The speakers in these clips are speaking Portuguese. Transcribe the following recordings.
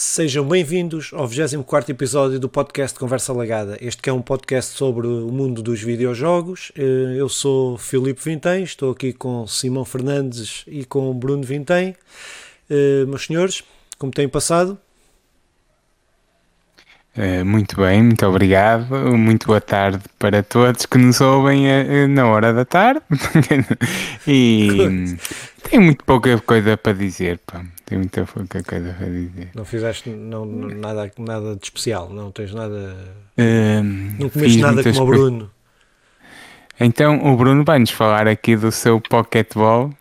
Sejam bem-vindos ao 24 episódio do podcast Conversa Lagada. Este que é um podcast sobre o mundo dos videojogos. Eh, eu sou Filipe Vintém, estou aqui com Simão Fernandes e com Bruno Vintém. Eh, meus senhores, como têm passado? Eh, muito bem, muito obrigado. Muito boa tarde para todos que nos ouvem na hora da tarde. e tenho muito pouca coisa para dizer, pá. Tenho muita pouca coisa para dizer. Não fizeste não, nada, nada de especial, não tens nada. Uh, não comeste nada como o Bruno. Então o Bruno vai-nos falar aqui do seu pocketball.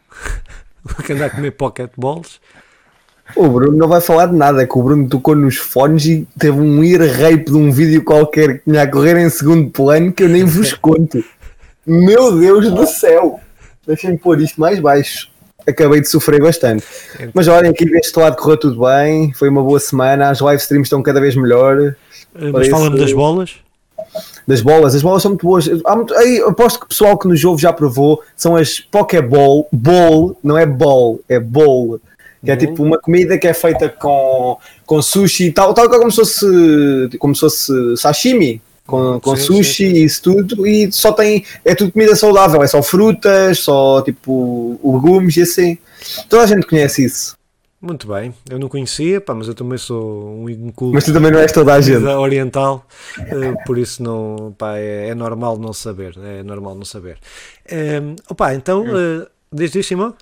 que anda a comer pocketballs? O Bruno não vai falar de nada, é que o Bruno tocou nos fones e teve um ear rape de um vídeo qualquer que tinha a correr em segundo plano que eu nem vos conto. Meu Deus do céu! Deixem-me pôr isto mais baixo acabei de sofrer bastante. Mas olhem, aqui deste lado correu tudo bem, foi uma boa semana, as live streams estão cada vez melhor. Mas fala-me das bolas? Das bolas, as bolas são muito boas. Há muito, aí, aposto que o pessoal que nos ouve já provou, são as Pokéball, bowl, não é ball, é bowl. Que é tipo uma comida que é feita com, com sushi e tal, tal como se fosse, como se fosse sashimi com, com sim, sushi e isso tudo, e só tem, é tudo comida saudável, é só frutas, só tipo legumes e assim. Toda a gente conhece isso. Muito bem, eu não conhecia, pá, mas eu também sou um inculto. Mas tu também não és toda a gente. Oriental, uh, por isso não, pá, é, é, normal não saber, é normal não saber. Um, opa, então, uh, desde isso, Simão?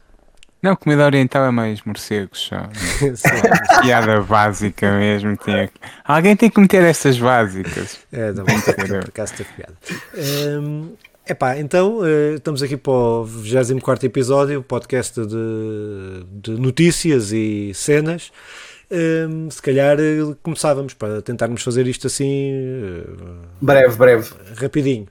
Não, comida oriental é mais morcegos só. Piada básica mesmo. Tinha... Alguém tem que meter essas básicas. É, não, por acaso teve piada. Um, epá, então uh, estamos aqui para o 24 episódio, podcast de, de notícias e cenas. Um, se calhar uh, começávamos para tentarmos fazer isto assim. Uh, breve, breve. Rapidinho.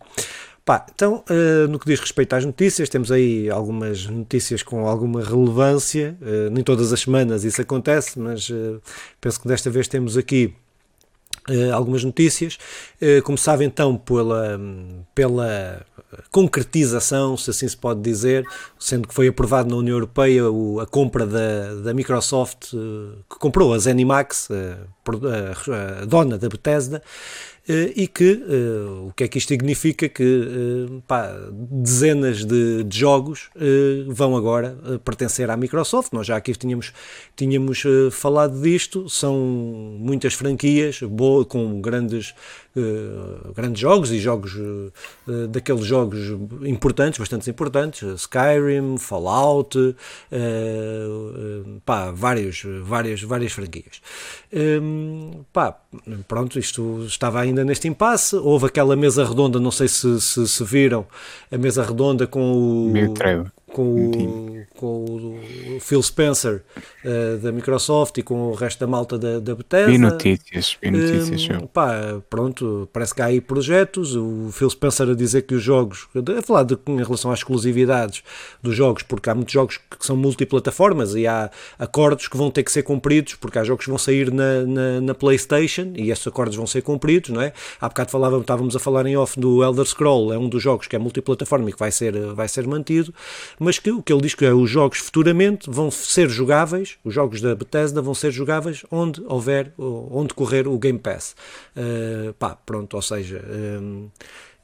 Pá, então, uh, no que diz respeito às notícias, temos aí algumas notícias com alguma relevância. Uh, nem todas as semanas isso acontece, mas uh, penso que desta vez temos aqui algumas notícias. começava então pela, pela concretização, se assim se pode dizer, sendo que foi aprovado na União Europeia o, a compra da, da Microsoft, que comprou a Zenimax, a, a dona da Bethesda, e que uh, o que é que isto significa? Que uh, pá, dezenas de, de jogos vão agora pertencer à Microsoft. Nós já aqui tínhamos, tínhamos falado disto, são muitas franquias com grandes grandes jogos e jogos uh, daqueles jogos importantes, bastante importantes, Skyrim, Fallout, pá, vários, várias, várias franquias. Um, pá, pronto, isto estava ainda neste impasse. Houve aquela mesa redonda, não sei se, se, se viram, a mesa redonda com o. Meu com o, com o Phil Spencer uh, da Microsoft e com o resto da malta da, da Bethesda. Vi notícias, vi notícias. Um, pá, pronto, parece que há aí projetos. O Phil Spencer a dizer que os jogos, a falar de, em relação às exclusividades dos jogos, porque há muitos jogos que são multiplataformas e há acordos que vão ter que ser cumpridos, porque há jogos que vão sair na, na, na PlayStation e esses acordos vão ser cumpridos, não é? Há bocado falava, estávamos a falar em off do Elder Scroll, é um dos jogos que é multiplataforma e que vai ser, vai ser mantido mas que o que ele diz que é os jogos futuramente vão ser jogáveis, os jogos da Bethesda vão ser jogáveis onde houver, onde correr o Game Pass. Uh, pá, pronto, ou seja. Um,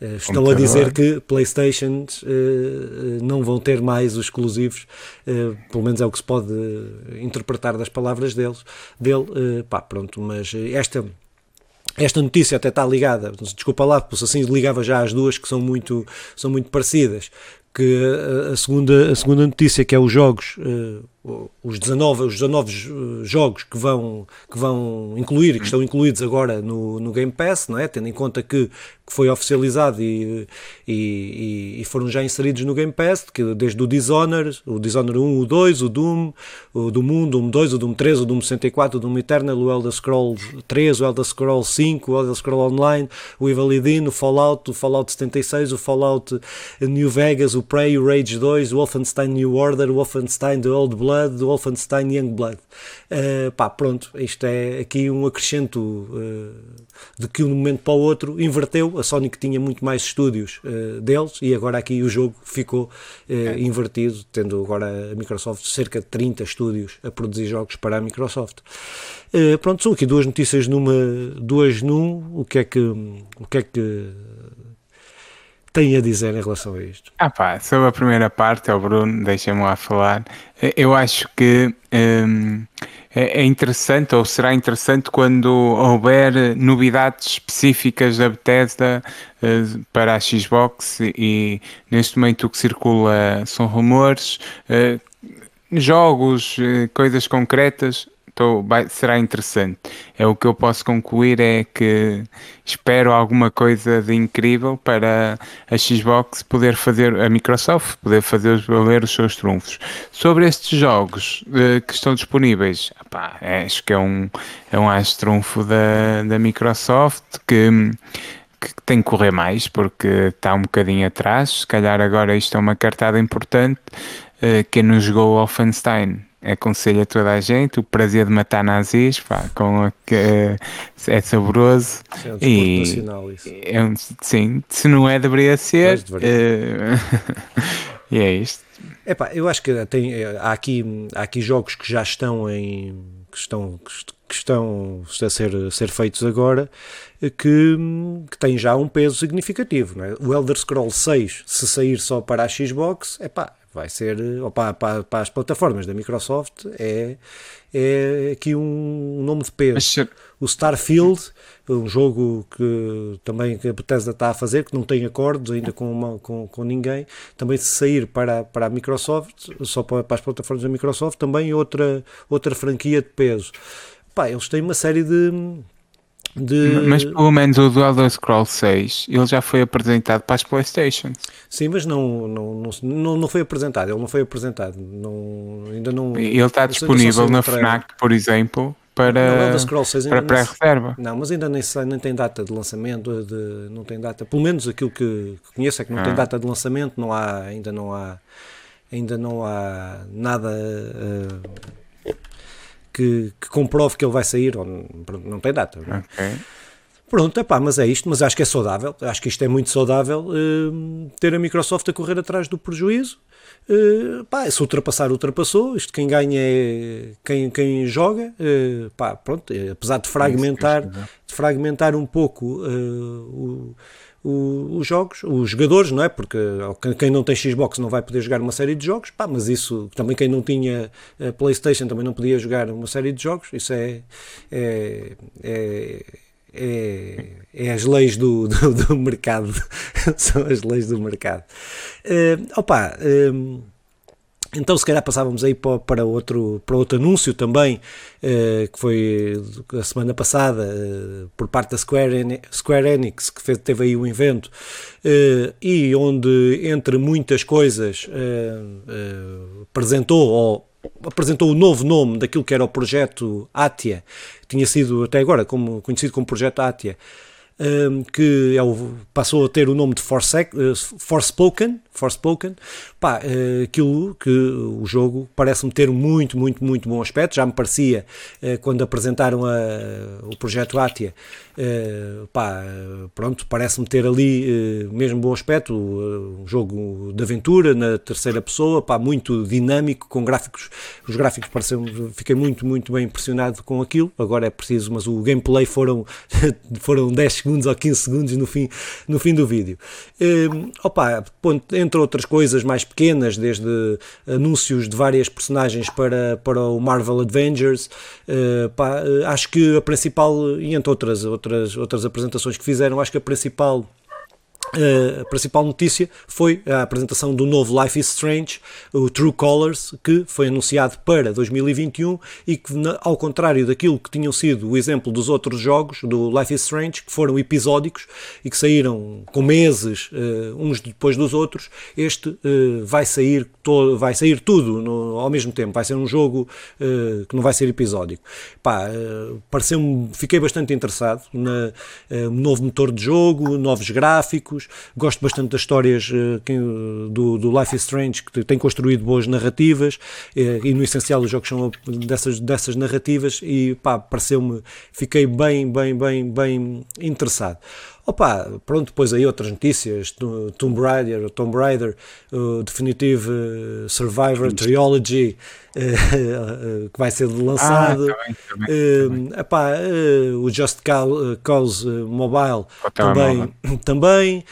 Uh, estão a dizer que PlayStation uh, não vão ter mais os exclusivos, uh, pelo menos é o que se pode interpretar das palavras deles, dele. pá, pronto, mas esta esta notícia até está ligada, desculpa lá, pois assim ligava já às duas que são muito, são muito parecidas, que a, segunda, a segunda notícia, que é os jogos, uh, os 19, os 19 eh, jogos que vão, que vão incluir, que estão incluídos agora no, no Game Pass, não é? tendo em conta que que foi oficializado e, e, e, foram já inseridos no Game Pass, que desde o Dishonored, o Dishonored 1, o 2, o Doom, o Doom 1, o Doom 2, o Doom 3, o Doom 64, o Doom Eternal, o Elder Scrolls 3, o Elder Scrolls 5, o Elder Scrolls Online, o Evil Within, o Fallout, o Fallout 76, o Fallout New Vegas, o o Prey, o Rage 2, o Wolfenstein New Order, o Wolfenstein The Old Blood, o Wolfenstein Young Blood. Uh, pá, pronto, isto é aqui um acrescento uh, de que um momento para o outro inverteu. A Sonic tinha muito mais estúdios uh, deles e agora aqui o jogo ficou é. invertido, tendo agora a Microsoft cerca de 30 estúdios a produzir jogos para a Microsoft. pronto, são aqui duas notícias numa, duas num. O que é que, o que é que tem a dizer em relação a isto? Ah pá, sobre a primeira parte, é o Bruno, deixa-me lá falar. Eu acho que hum, é interessante, ou será interessante, quando houver novidades específicas da Bethesda uh, para a Xbox e neste momento o que circula são rumores, uh, jogos, uh, coisas concretas Tô, vai, será interessante. É o que eu posso concluir é que espero alguma coisa de incrível para a Xbox poder fazer, a Microsoft poder fazer valer os seus trunfos. Sobre estes jogos uh, que estão disponíveis, opá, acho que é um, é um trunfo da, da Microsoft que que tem que correr mais porque está um bocadinho atrás. Se calhar agora isto é uma cartada importante. Uh, quem não jogou Wolfenstein aconselho a toda a gente o prazer de matar nazis pá, com a, é, é saboroso é um e nacional, isso. É um, sim, se não é deveria ser uh, e é isto Epá, eu acho que tem, eh, há, aqui, há aqui jogos que já estão em que estão, que estão a ser, a ser feitos agora eh, que, que têm já um peso significativo. É? O Elder Scrolls 6, se sair só para a Xbox, epá, vai ser, ou para, para, as plataformas da Microsoft, é, é aqui um nome de peso. O Starfield, um jogo que também que a Bethesda está a fazer, que não tem acordos ainda com, uma, com, com ninguém, também se sair para, para a Microsoft, só para, para as plataformas da Microsoft, também outra, outra franquia de peso. Pá, eles têm uma série de de... Mas pelo menos o do Elder Scrolls 6 ele já foi apresentado para as Playstations. Sim, mas não, não, não, não foi apresentado, ele não foi apresentado. Não, ainda não, ele está disponível na FNAC, por exemplo, para, para pré-reserva. Não, mas ainda nem, nem tem data de lançamento, de, não tem data, pelo menos aquilo que, que conheço é que não ah. tem data de lançamento, não há, ainda não há ainda não há nada uh, que, que, comprove que ele vai sair, ou não, tem data. Não? É? Okay. Pronto, epá, mas é isto, mas acho que é saudável, acho que isto é muito saudável uh, ter a Microsoft a correr atrás do prejuízo. Uh, pá, se ultrapassar, ultrapassou. Isto quem ganha é quem, quem joga. Uh, pá, pronto, apesar de fragmentar, de fragmentar um pouco o os jogos, os jogadores, não é? Porque quem não tem Xbox não vai poder jogar uma série de jogos, pá, mas isso também quem não tinha PlayStation também não podia jogar uma série de jogos, isso é, é, é é, é, as leis do, do, do, mercado. São as leis do mercado. Uh, opa, uh, então, se calhar passávamos aí para, outro, para outro anúncio também, eh, que foi a semana passada, eh, por parte da Square, Enix, que teve aí um evento, eh, e onde, entre muitas coisas, apresentou ou apresentou o novo nome daquilo que era o projeto Atia, tinha sido até agora como, conhecido como projeto Atia, que é o, passou a ter o nome de Forspoken, Forspoken, pá, uh, aquilo que o jogo parece-me ter muito, muito, muito bom aspecto, já me parecia uh, quando apresentaram a, o projeto Atia, pá, pronto, parece-me ter ali mesmo bom aspecto, um jogo de aventura na terceira pessoa, pá, muito dinâmico, com gráficos, os gráficos pareceram, fiquei muito, muito bem impressionado com aquilo, agora é preciso, mas o gameplay foram, foram 10 segundos ou 15 segundos no fim, no fim do vídeo. Uh, opa, entre outras coisas mais pequenas, desde anúncios de várias personagens para, para o Marvel Avengers. Uh, pá, uh, acho que a principal, e entre outras, outras, outras apresentações que fizeram, acho que a principal a principal notícia foi a apresentação do novo Life is Strange, o True Colors, que foi anunciado para 2021 e que, ao contrário daquilo que tinham sido o exemplo dos outros jogos do Life is Strange, que foram episódicos e que saíram com meses uh, uns depois dos outros, este uh, vai, sair vai sair tudo ao mesmo tempo. Vai ser um jogo que não vai ser episódico. Pá, fiquei bastante interessado no novo motor de jogo, novos gráficos Gosto bastante das histórias do, do Life is Strange, que tem construído boas narrativas e no essencial os jogos são dessas, dessas narrativas e pá, pareceu-me, fiquei bem, bem, bem, bem interessado. Opa, pronto, depois aí outras notícias, Tomb Raider, Tomb Raider, uh, Definitive Survivor Trilogy, uh, que vai ser lançado. Ah, uh, epá, uh, o Just Cause Mobile também. também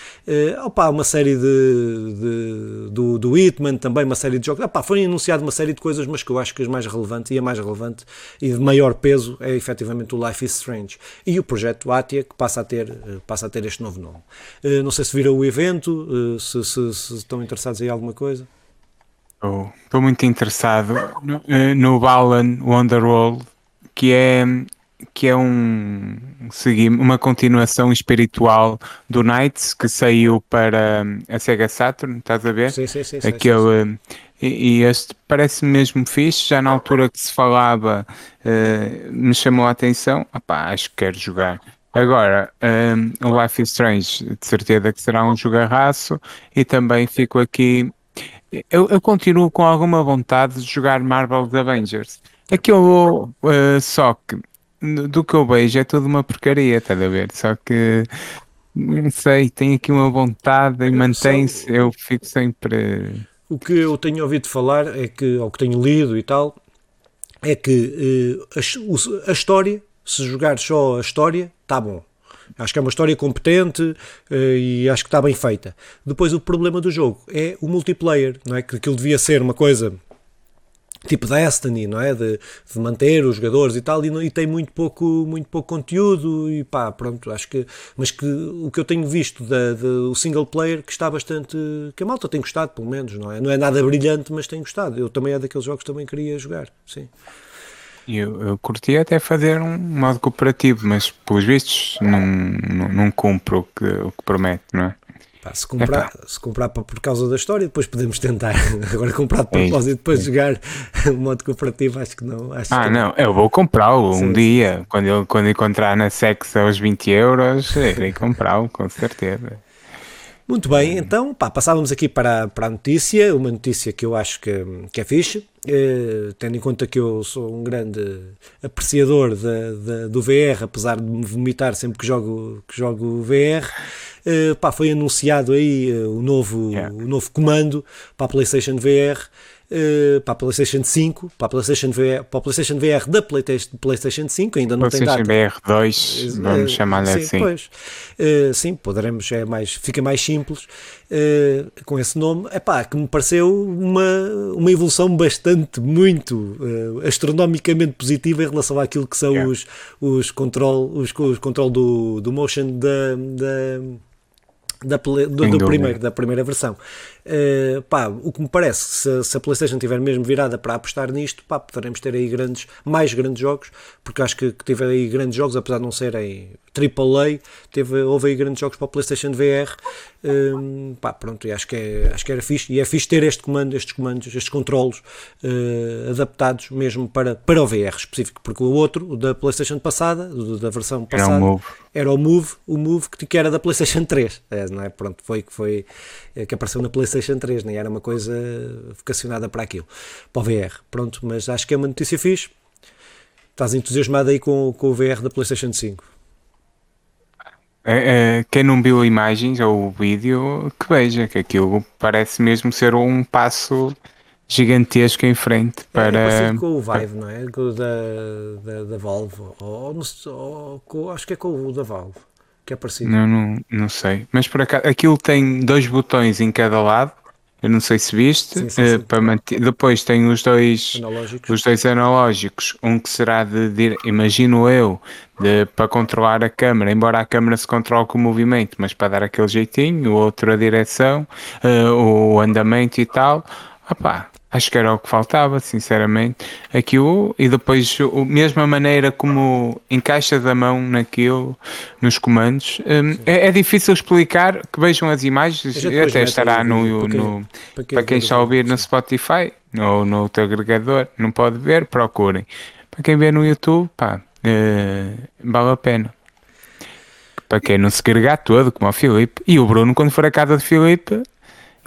opa, uma série de, de, do, do Hitman, também uma série de jogos. Opa, foi anunciado uma série de coisas, mas que eu acho que as mais relevantes e a mais relevante e de maior peso é efetivamente o Life is Strange e o projeto Atia, que passa a ter, passa a ter este novo nome. não sei se viram o evento, se, se, se estão interessados em alguma coisa. Estou muito interessado no, eh, no Balan Wonderworld, que é, que é um, uma continuação espiritual do Knights que saiu para a Sega Saturn, estás a ver? Sim, sim, sim. Aquele, sim, sim. E, e, este parece mesmo fixe, já na altura que se falava uh, me chamou a atenção, Epá, acho que quero jogar. Agora, um, o Life is Strange, de certeza que será um jogarraço, e também fico aqui eu, eu, continuo com alguma vontade de jogar Marvel's Avengers. Aquilo, uh, só que do que eu vejo é tudo uma porcaria, estás a ver? Só que não sei, tem aqui uma vontade e mantém-se, eu fico sempre. O que eu tenho ouvido falar é que, ou que tenho lido e tal, é que uh, a, a história, se jogar só a história, está bom. Acho que é uma história competente uh, e acho que está bem feita. Depois o problema do jogo é o multiplayer, não é? Que aquilo devia ser uma coisa tipo Destiny, não é? De, de, manter os jogadores e tal, e, e, tem muito pouco, muito pouco conteúdo e pá, pronto, acho que, mas que o que eu tenho visto da, do single player que está bastante, que a malta tem gostado, pelo menos, não é? Não é nada brilhante, mas tem gostado. Eu também é daqueles jogos que também queria jogar, sim. Eu, eu curti até fazer um modo cooperativo, mas pelos vistos não, não, não cumpre o que, o que promete, não é? Pá, se comprar, se comprar por causa da história, depois podemos tentar. Agora comprar de propósito e depois jogar o modo cooperativo, acho que não. Acho ah, que... não, eu vou comprá-lo um dia. Quando, eu, quando encontrar na Sex aos 20 euros, irei comprá-lo, com certeza. Muito bem, então pá, passávamos aqui para, para a notícia, uma notícia que eu acho que, que é fixe, eh, tendo em conta que eu sou um grande apreciador de, de, do VR, apesar de me vomitar sempre que jogo, que jogo VR. Eh, pá, foi anunciado aí eh, o, novo, yeah. o novo comando para a PlayStation VR uh, para a PlayStation 5, para a PlayStation VR, para a PlayStation VR da PlayStation, PlayStation 5, ainda não PlayStation tem data. VR 2, eh, vamos uh, chamar-lhe assim. Pois, uh, sim, poderemos, é mais, fica mais simples com esse nome. É pá, que me pareceu uma, uma evolução bastante, muito astronomicamente positiva em relação àquilo que são yeah. os, os control, os, os control do, do motion da, da da, do, do primeiro, da primeira versão. Uh, pá, o que me parece, se, se, a PlayStation tiver mesmo virada para apostar nisto, pá, poderemos ter aí grandes, mais grandes jogos, porque acho que, que teve aí grandes jogos, apesar de não serem AAA, teve, houve aí grandes jogos para a PlayStation VR. Um, pá, pronto, e acho que, é, acho que era fixe. E é fixe ter este comando, estes comandos, estes controlos uh, adaptados mesmo para, para o VR específico, porque o outro, o da PlayStation passada, da versão passada, era o Move, era o Move, o Move que, era da PlayStation 3. É, não é? Pronto, foi que foi que apareceu na PlayStation 3, nem era uma coisa vocacionada para aquilo, para o VR. Pronto, mas acho que é uma notícia fixe. Estás entusiasmado aí com, com o VR da PlayStation 5? É, é, quem não viu imagens ou o vídeo, que veja, que aquilo parece mesmo ser um passo gigantesco em frente para. É, é com o Vive, não é? Com o da, da, da Valve. Ou, ou, ou, acho que é com o da Valve, que é parecido. Não, não, não sei. Mas por acaso, aquilo tem dois botões em cada lado eu não sei se viste. Sim, sim, sim. Uh, para manter... Depois tem os dois analógicos. os dois analógicos, um que será de, de imagino eu, de, para controlar a câmera, embora a câmera se controle com o movimento, mas para dar aquele jeitinho, o outro a direção, uh, o andamento e tal. Opá, Acho que era o que faltava, sinceramente. Aquilo, e depois, a mesma maneira como encaixa da mão naquilo, nos comandos, um, é, é, difícil explicar. Que vejam as imagens, até estará no, no, no, para quem, para quem está a ouvir no Spotify ou no teu agregador, não pode ver, procurem. Para quem vê no YouTube, pá, uh, vale a pena. para quem não se carregar todo, como o Filipe. E o Bruno, quando for à casa de Filipe,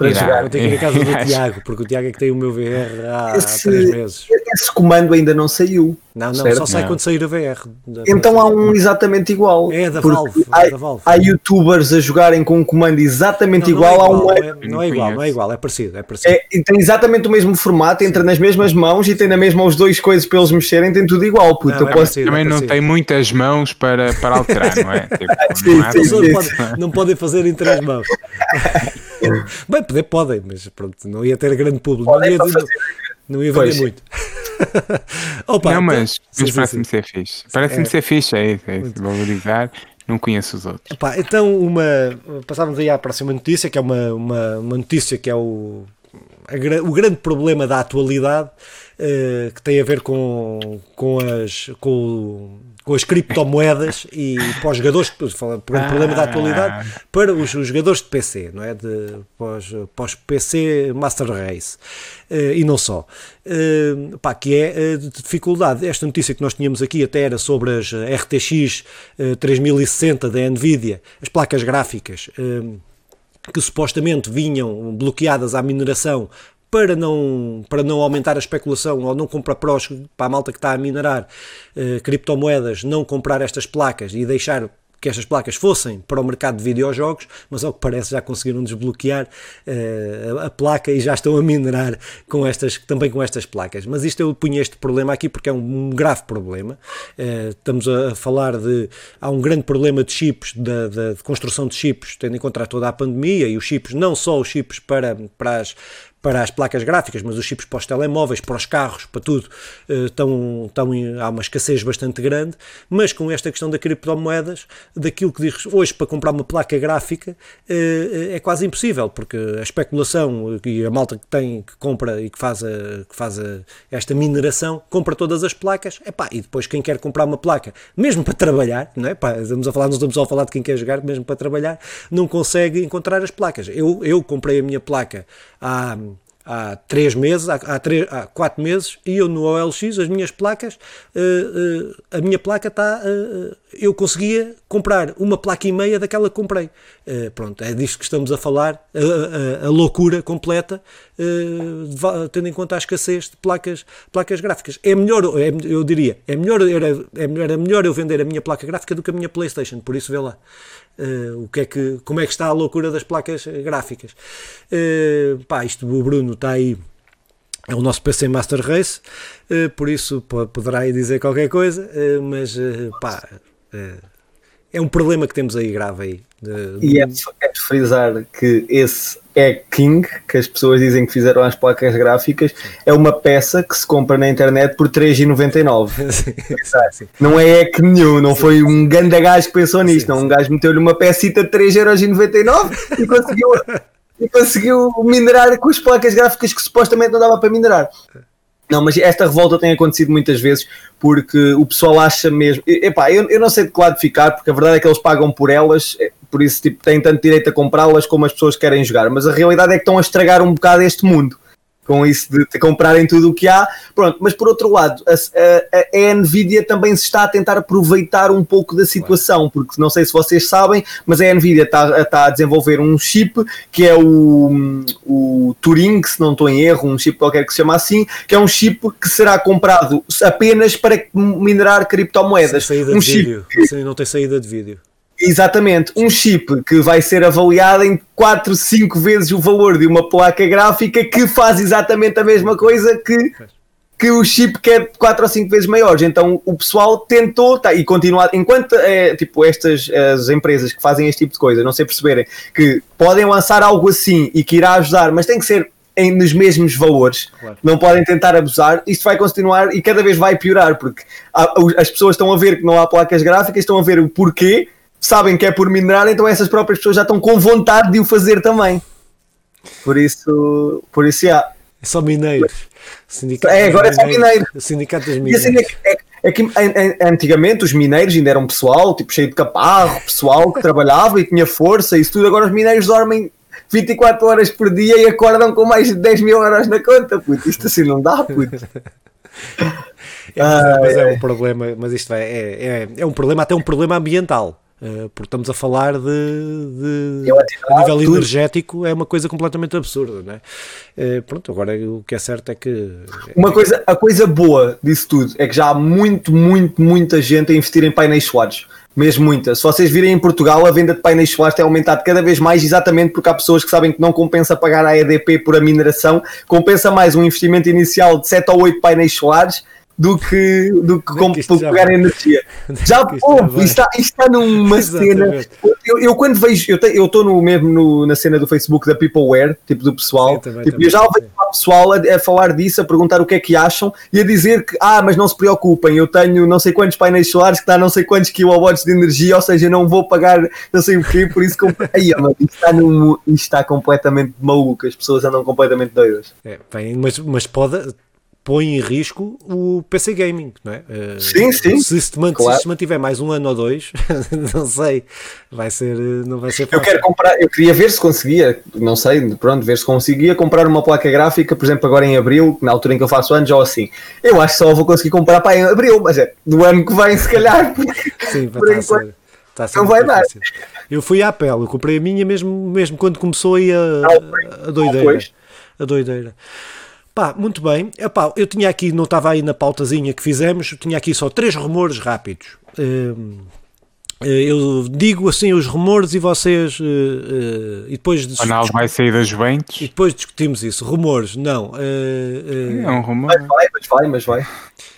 Para irá- jogar. Vou ter que ir à casa do Tiago, porque o Tiago é que tem o meu VR há Esse- 3 meses. Esse comando ainda não saiu. Não, não, certo? só sai Não. quando sair a VR. Então há um exatamente igual. É da Valve, Há, é da Valve. há youtubers a jogarem com um comando exatamente Não, não é igual, a um igual, não é, não é Não igual, não é igual, é parecido, é parecido. É, e tem exatamente o mesmo formato, entra nas mesmas mãos e tem na mesma os dois coisas para eles mexerem, tem tudo igual. Puto, Não, eu é posso... parecido, Também é não parecido. tem muitas mãos para, para alterar, não é? Tipo, Sim, não há- sim, Eles não, sim. podem, não podem fazer em três mãos. Bem, poder podem, mas pronto, não ia ter grande público. Não Podem ia, para não, não ia vender muito. Opa, não, então- mas, sim, mas parece-me ser fixe. Parece-me É. ser fixe, é isso, é isso, valorizar. Não conheço os outros. Então, uma, passávamos aí à próxima notícia, que é uma, uma, uma notícia que é o, a o grande problema da atualidade, eh, que tem a ver com, com, as, com, o- com as criptomoedas e para os jogadores, o grande problema da atualidade, para os, os jogadores de PC, não é? De, para, os, para os PC Master Race eh, e não só. Eh, pá, que é eh, de dificuldade. Esta notícia que nós tínhamos aqui até era sobre as RTX eh, 3060 da Nvidia, as placas gráficas. que supostamente vinham bloqueadas à mineração para não, para não aumentar a especulação ou não comprar prós para a malta que está a minerar eh, criptomoedas, não comprar estas placas e deixar que estas placas fossem para o mercado de videojogos, mas ao que parece já conseguiram desbloquear eh, a, a placa e já estão a minerar com estas, também com estas placas. Mas isto eu punho este problema aqui porque é um, um grave problema. Eh, estamos a falar de. Há um grande problema de chips, da, da- de construção de chips, tendo em conta toda a pandemia e os chips, não só os chips para, para as para as placas gráficas, mas os chips para os telemóveis, para os carros, para tudo, eh, estão, estão em- há uma escassez bastante grande, mas com esta questão da criptomoedas, daquilo que diz hoje para comprar uma placa gráfica eh, é quase impossível, porque a especulação e a malta que tem, que compra e que faz, a, que faz a- esta mineração, compra todas as placas, epá, e depois quem quer comprar uma placa, mesmo para trabalhar, não é? Pá, estamos a falar, não estamos só a falar de quem quer jogar, mesmo para trabalhar, não consegue encontrar as placas. Eu, eu comprei a minha placa há há três meses, há, há, três, há quatro meses, e eu no OLX, as minhas placas, eh, eh, a minha placa está, eh, eu conseguia comprar uma placa e meia daquela que comprei. Pronto, é disto que estamos a falar, a, a- a loucura completa, tendo em conta a escassez de placas, placas gráficas. É melhor, é, eu diria, é melhor, era, é melhor, era melhor eu vender a minha placa gráfica do que a minha Playstation, por isso vê lá. Eh, o que é que, como é que está a loucura das placas gráficas. Eh, pá, isto o Bruno está aí, é o nosso PC Master Race, eh, por isso po- poderá aí dizer qualquer coisa, mas pá, é um problema que temos aí grave aí. De- E é de, é de frisar que esse é King, que as pessoas dizem que fizeram as placas gráficas, é uma peça que se compra na internet por 3,99. Sim, sim. Não é EC nenhum, não foi um ganda gajo que pensou nisto, Sim, não. Um gajo meteu-lhe uma pecita de 3,99€ e conseguiu, e conseguiu minerar com as placas gráficas que supostamente não dava para minerar. Não, mas esta revolta tem acontecido muitas vezes porque o pessoal acha mesmo. Epá, eu, eu não sei de que lado ficar, porque a verdade é que eles pagam por elas, é, por isso tipo, têm tanto direito a comprá-las como as pessoas querem jogar. Mas a realidade é que estão a estragar um bocado este mundo com isso de, comprarem tudo o que há. Pronto, mas por outro lado, a, a- a Nvidia também se está a tentar aproveitar um pouco da situação, porque não sei se vocês sabem, mas a Nvidia está, está a desenvolver um chip que é o, o Turing, se não estou em erro, um chip qualquer que se chama assim, que é um chip que será comprado apenas para minerar Sem criptomoedas. saída Um de vídeo. Não tem saída de vídeo. Exatamente, um chip que vai ser avaliado em 4, 5 vezes o valor de uma placa gráfica que faz exatamente a mesma coisa que, que o chip que é 4 ou 5 vezes maiores. Então o pessoal tentou tá, e continuar, enquanto é, tipo, estas as empresas que fazem este tipo de coisa não se perceberem que podem lançar algo assim e que irá ajudar, mas tem que ser em, nos mesmos valores, Claro. não podem tentar abusar, isto vai continuar e cada vez vai piorar, porque há- as pessoas estão a ver que não há placas gráficas, estão a ver o porquê, sabem que é por minerar, então essas próprias pessoas já estão com vontade de o fazer também. Por isso, por isso já. É só mineiros. Sindicato É, agora é só mineiros. Sindicato dos E assim mineiros. é, que- é, é que an- an- antigamente os mineiros ainda eram pessoal, tipo cheio de caparro, pessoal que trabalhava e tinha força e isso tudo. Agora os mineiros dormem 24 horas por dia e acordam com mais de 10 mil euros na conta, puto. Isto assim não dá, puto. É, mas, é, mas é um problema, mas isto é, é, é, é um problema, até um problema ambiental. Uh, porque estamos a falar de, de a nível tudo. energético é uma coisa completamente absurda, não é? Uh, pronto, agora o que é certo é que Uma coisa, a coisa boa disso tudo é que já há muito, muito, muita gente a investir em painéis solares. Mesmo muita. Se vocês virem em Portugal, a venda de painéis solares tem aumentado cada vez mais, exatamente porque há pessoas que sabem que não compensa pagar a EDP por a mineração, compensa mais um investimento inicial de 7 ou 8 painéis solares do que, do que, com, isto por já pegar energia. Já isto já houve, isto está, está numa cena. Eu, eu quando vejo, eu eu estou no, mesmo no- na cena do Facebook da Peopleware, tipo do pessoal, Sim, também, tipo, também, eu já ouvi lá pessoal a, a falar disso, a perguntar o que é que acham e a dizer que, ah, mas não se preocupem, eu tenho não sei quantos painéis solares que dá não sei quantos kilowatts de energia, ou seja, não vou pagar não sei o quê, por isso que. Aí, isto está, num- isto está completamente maluco, as pessoas andam completamente doidas. É, bem, mas, mas pode põe em risco o PC Gaming, não é? Eh, Sim, sim. Se man- Claro. se mantiver mais um ano ou dois, não sei, vai ser, eh, não vai ser Eu fácil. quero comprar, eu queria ver se conseguia, não sei, pronto, ver se conseguia comprar uma placa gráfica, por exemplo, agora em abril, na altura em que eu faço anos, ou assim. Eu acho que só vou conseguir comprar para em abril, mas é do ano que vem, se calhar. Sim, por ser, enquanto. ser não vai dar. Eu fui à pele, eu comprei a minha mesmo, mesmo quando começou aí a, Ah, a doideira. pois. A doideira. Pá, muito bem. Epá, eu tinha aqui, não estava aí na pautazinha que fizemos, tinha aqui só três rumores rápidos. Hum, eu digo assim os rumores e vocês eh, eh, e depois Ronaldo vai sair da e Juventus. depois discutimos isso. Rumores, não. eh, eh, É um rumor. Mas vai, mas vai, mas vai.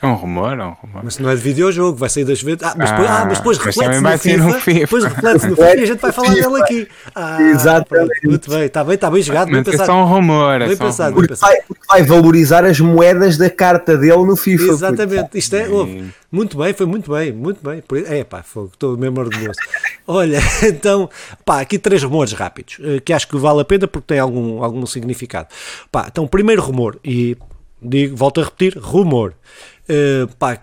É um rumor, é um rumor. Mas não é de videojogo, vai sair das vezes. Ah, mas depois, Ah, ah, mas depois reflete-se no, FIFA, no FIFA. Depois reflete-se no FIFA e a gente vai falar dele aqui. Ah, Exatamente. muito bem, está bem, está bem jogado, bem é pensado. só um rumor. É Bem só um pensado. rumor. Porque vai, porque vai valorizar as moedas da carta dele no FIFA. Exatamente, isto é, houve. Muito bem, foi muito bem, muito bem. É pá, fogo, estou mesmo orgulhoso. Olha, então, pá, aqui três rumores rápidos, eh, que acho que vale a pena porque tem algum, algum significado. Pá, então, primeiro rumor, e digo, volto a repetir, rumor. Eh, pá,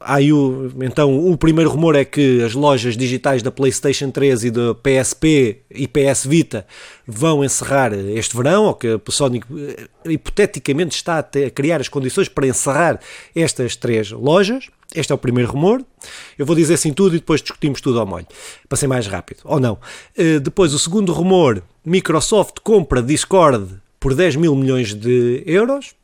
há aí o, então, o primeiro rumor é que as lojas digitais da PlayStation 3 e da PSP e PS Vita vão encerrar este verão, ou que a Sony eh, hipoteticamente está a, te- a criar as condições para encerrar estas três lojas. Este é o primeiro rumor. Eu vou dizer assim tudo e depois discutimos tudo ao molho, para ser mais rápido, ou não. Eh, depois, o segundo rumor: Microsoft compra Discord por 10 mil milhões de euros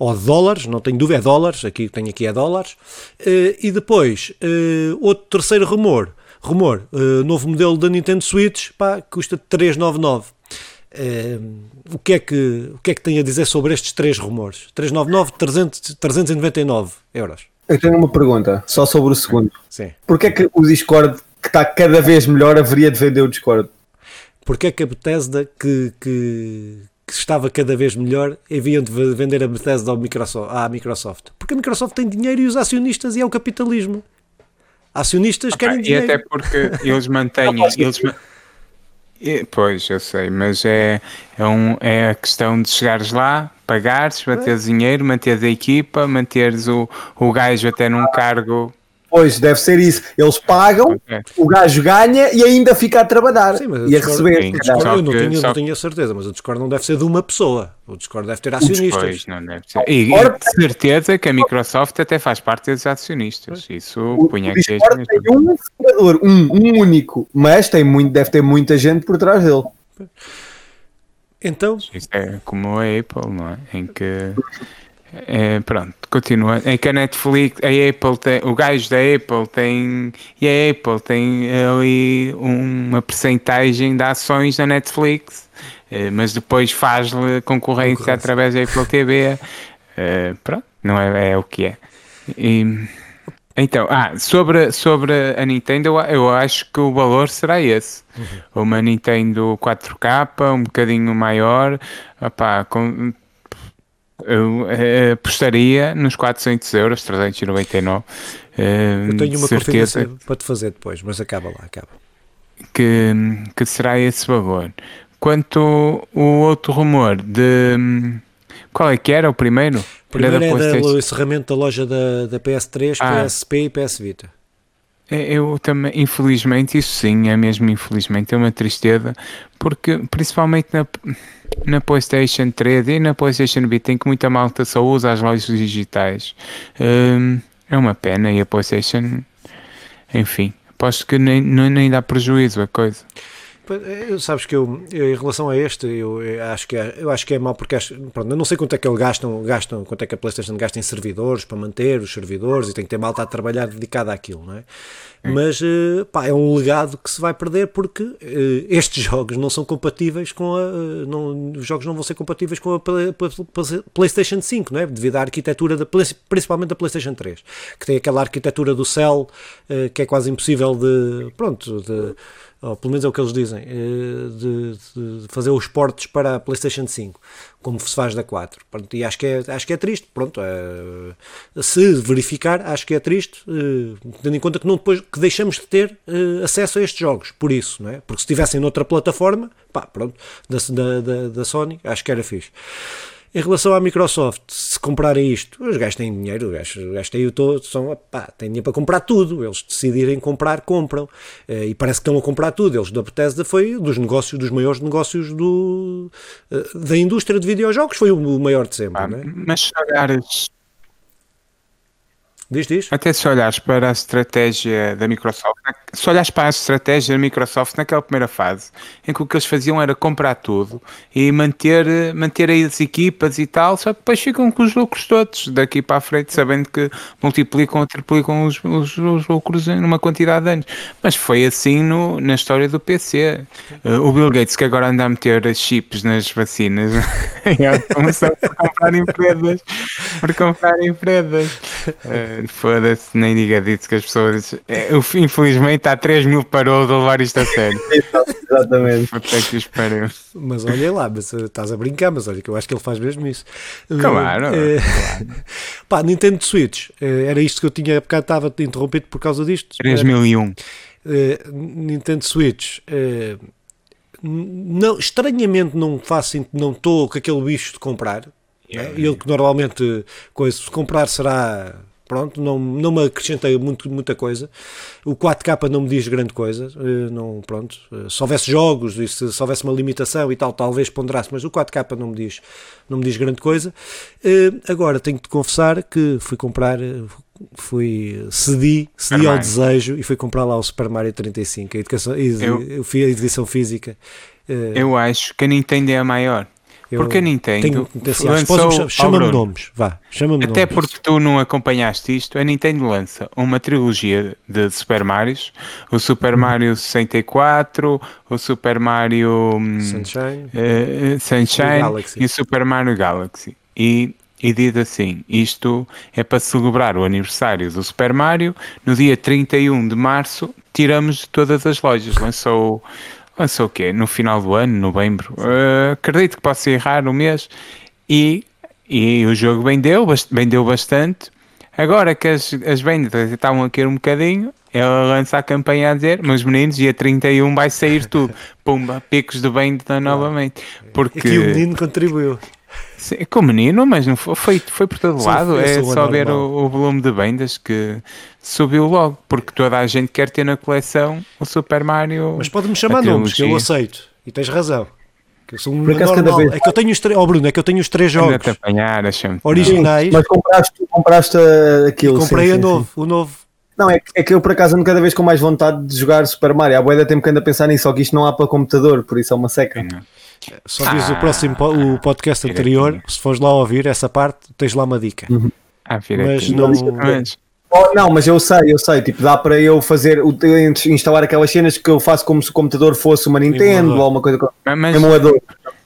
ou dólares, não tenho dúvida, é dólares, aqui tenho aqui é dólares. Eh, e depois, eh, outro terceiro rumor, rumor, eh, novo modelo da Nintendo Switch, pá, custa 399. Eh, o, que é que, o que é que tem a dizer sobre estes três rumores? 399, 300, 399 euros. Eu tenho uma pergunta, só sobre o segundo. Sim. Porquê é que o Discord, que está cada vez melhor, haveria de vender o Discord? Porque é que a Bethesda, que, que, que estava cada vez melhor, haviam de vender a Bethesda ao Microsoft, à Microsoft? Porque a Microsoft tem dinheiro e os acionistas, e é o capitalismo. Acionistas querem E dinheiro. até porque eles mantêm. eles ma- E- Pois, eu sei, mas é, é, um, é a questão de chegares lá, pagares, bateres dinheiro, manteres a equipa, manteres o, o gajo até num cargo. Pois, deve ser isso. Eles pagam, É. o gajo ganha e ainda fica a trabalhar Sim, mas e a Discord- receber. Sim, Discord, eu não, tinha, não tinha certeza, mas o Discord não deve ser de uma pessoa. O Discord deve ter acionistas. Pois, não deve ser. E, e de certeza que a Microsoft até faz parte dos acionistas. Isso O, punha o Discord tem um fundador, um, um único, mas tem muito, deve ter muita gente por trás dele. Então, Isto é como a Apple, não é? Em que. É, pronto, continua. Em que a Netflix, a Apple tem, o gajo da Apple tem. E a Apple tem ali uma percentagem de ações da Netflix, eh, mas depois faz-lhe concorrência, Concorrência. através da Apple TV. eh, pronto, não é, é o que é. E, então, ah, sobre, sobre a Nintendo, eu, acho que o valor será esse. Uma Nintendo 4K, um bocadinho maior, opá, com, eu eh, apostaria nos 400 euros, 399. eh, eu tenho uma certeza para te fazer depois, mas acaba lá, acaba. que, que será esse valor. Quanto o outro rumor de. Qual é que era o primeiro? Primeiro Era PlayStation. o encerramento da loja da, da PS3, Ah. PSP e PS Vita. É, Eu também, infelizmente, isso sim, é mesmo infelizmente, é uma tristeza, porque principalmente na, na PlayStation 3 e na PlayStation Vita, em que muita malta só usa as lojas digitais, hum, é uma pena. E a PlayStation, enfim, Aposto que nem, nem dá prejuízo a coisa. Sabes que eu, em relação a este, eu, acho que é, eu acho que é mau porque acho, pronto, eu não sei quanto é que eles gastam, gastam, quanto é que a PlayStation gasta em servidores para manter os servidores e tem que ter malta a trabalhar dedicada àquilo, não é? Mas uh, pá, é um legado que se vai perder porque uh, estes jogos não são compatíveis com a. Uh, não, os jogos não vão ser compatíveis com a PlayStation 5, não é? devido à arquitetura, da, principalmente da PlayStation 3, que tem aquela arquitetura do céu que é quase impossível de. Pronto, de ou pelo menos é o que eles dizem, eh, de, de, fazer os portes para a PlayStation 5, como se faz da 4. Pronto, e acho que, é, acho que é triste. Pronto, é, se verificar, acho que é triste, é, tendo em conta que, não depois, que deixamos de ter acesso a estes jogos, por isso, não é? Porque se estivessem noutra plataforma, pá, pronto, da, da, da Sony, acho que era fixe. Em relação à Microsoft, se comprarem isto, os gajos têm dinheiro, os gajos, os gajos têm, o todo, são, pá, têm dinheiro para comprar tudo. Eles decidirem comprar, compram. Eh, e parece que estão a comprar tudo. Eles da Bethesda foi dos negócios, dos maiores negócios do, eh, da indústria de videojogos, foi o maior de sempre. Ah, é? Mas se olhares Diz, diz. Até se olhares para a estratégia da Microsoft, se olhares para a estratégia da Microsoft naquela primeira fase, em que o que eles faziam era comprar tudo e manter, manter aí as equipas e tal, só depois ficam com os lucros todos daqui para a frente, sabendo que multiplicam ou triplicam os, os, os lucros numa quantidade de anos. Mas foi assim no, na história do PC. Uh, o Bill Gates, que agora anda a meter chips nas vacinas, começou a comprar empresas, por comprar empresas. Uh, Foda-se, nem diga disso que as pessoas. É, infelizmente há 3 mil parou de levar isto a sério. Exatamente. Até que os pariu. Mas olha lá, mas, eh, estás a brincar, mas olha que eu acho que ele faz mesmo isso. Claro. Uh, claro. Pá, Nintendo Switch, uh, era isto que eu tinha, porque estava interrompido por causa disto. 3001. Uh, Nintendo Switch. não, estranhamente não faço, não estou com aquele bicho de comprar. Yeah. Né? Ele que normalmente, coisa, se comprar será pronto, não, não me acrescenta muito, muita coisa. O 4K não me diz grande coisa, eh, não, pronto. Eh, se houvesse jogos e se, se houvesse uma limitação e tal, talvez ponderasse, mas o 4K não me diz, não me diz grande coisa. Eh, agora tenho de confessar que fui comprar, fui cedi, cedi ao desejo e fui comprar lá o Super Mario 35, a educação, eu, eu fui a edição física. Eu acho que a Nintendo é a maior. Porque a Nintendo chama-me nomes, vá, chama-me Até nomes. porque tu não acompanhaste isto, a Nintendo lança uma trilogia de Super Marios, o Super hum. Mario 64, o Super Mario hum, Sunshine, uh, Sunshine e, e o Super Mario Galaxy. E e diz assim: isto é para celebrar o aniversário do Super Mario. No dia 31 de março, tiramos de todas as lojas. Lançou lançou o quê? No final do ano, novembro. Uh, acredito que possa errar o mês. E, e o jogo vendeu, vendeu bastante. Agora que as, as vendas estavam a cair um bocadinho, ela lança a campanha a dizer: Meus meninos, dia 31 vai sair tudo. Pumba, picos de venda novamente. Porque... Aqui o menino contribuiu. Sim, com o menino, mas não foi, foi, foi por todo Sim, lado. É só ver o, o, volume de vendas que subiu logo, porque toda a gente quer ter na coleção o Super Mario. Mas pode-me chamar nomes, que eu aceito. E tens razão. Que eu sou um normal. Vez... É que eu tenho os três. Oh, Bruno, é que eu tenho os três jogos apanhar, originais. Mas compraste, compraste aquilo. E comprei sim, sim, novo, sim. o novo. Não, é, é que eu por acaso ando cada vez com mais vontade de jogar Super Mario. A boeda tempo que ando a pensar nisso, só que isto não há para computador, por isso é uma seca. Não. Só ah, o próximo o podcast anterior, se fores lá ouvir essa parte, tens lá uma dica. Uhum. Ah, mas não. Mas... Oh, não, mas eu sei, eu sei, tipo, dá para eu fazer, instalar aquelas cenas que eu faço como se o computador fosse uma Nintendo ou uma coisa mas, emulador.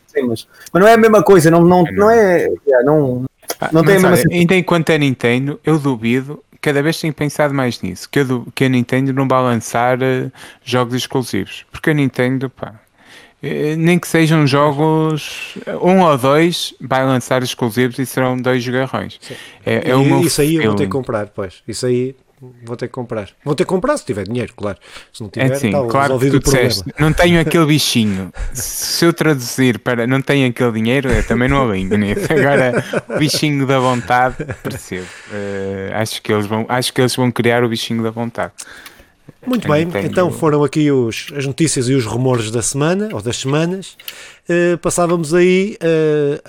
Sim, mas, mas não é a mesma coisa, não, não, não é, yeah, não, ah, não tem a mesma olha, Ainda enquanto é Nintendo, eu duvido, cada vez tenho pensado mais nisso, que, eu, que a Nintendo não vai lançar uh, jogos exclusivos, porque a Nintendo, pá, nem que sejam jogos, um ou dois, vai lançar exclusivos e serão dois jogarrões. É, é uma isso aí eu vou ter que comprar, pois. Isso aí vou ter que comprar. Vou ter que comprar se tiver dinheiro, claro. Se não tiver, é assim, está claro o problema. Disseste, não tenho aquele bichinho. Se eu traduzir para não tenho aquele dinheiro, eu também não alinho nisso. Agora, o bichinho da vontade, percebo. Uh, acho, que eles vão, acho que eles vão criar o bichinho da vontade. Muito bem, então foram aqui os, as notícias e os rumores da semana, ou das semanas. Uh, passávamos aí uh,